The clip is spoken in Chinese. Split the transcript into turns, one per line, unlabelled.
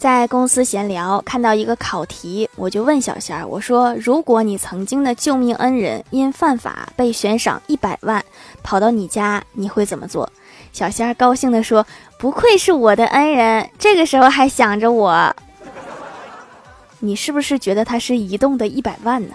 在公司闲聊，看到一个考题，我就问小仙儿，我说如果你曾经的救命恩人因犯法被悬赏一百万，跑到你家，你会怎么做？小仙儿高兴地说：不愧是我的恩人，这个时候还想着我。你是不是觉得他是移动的一百万呢？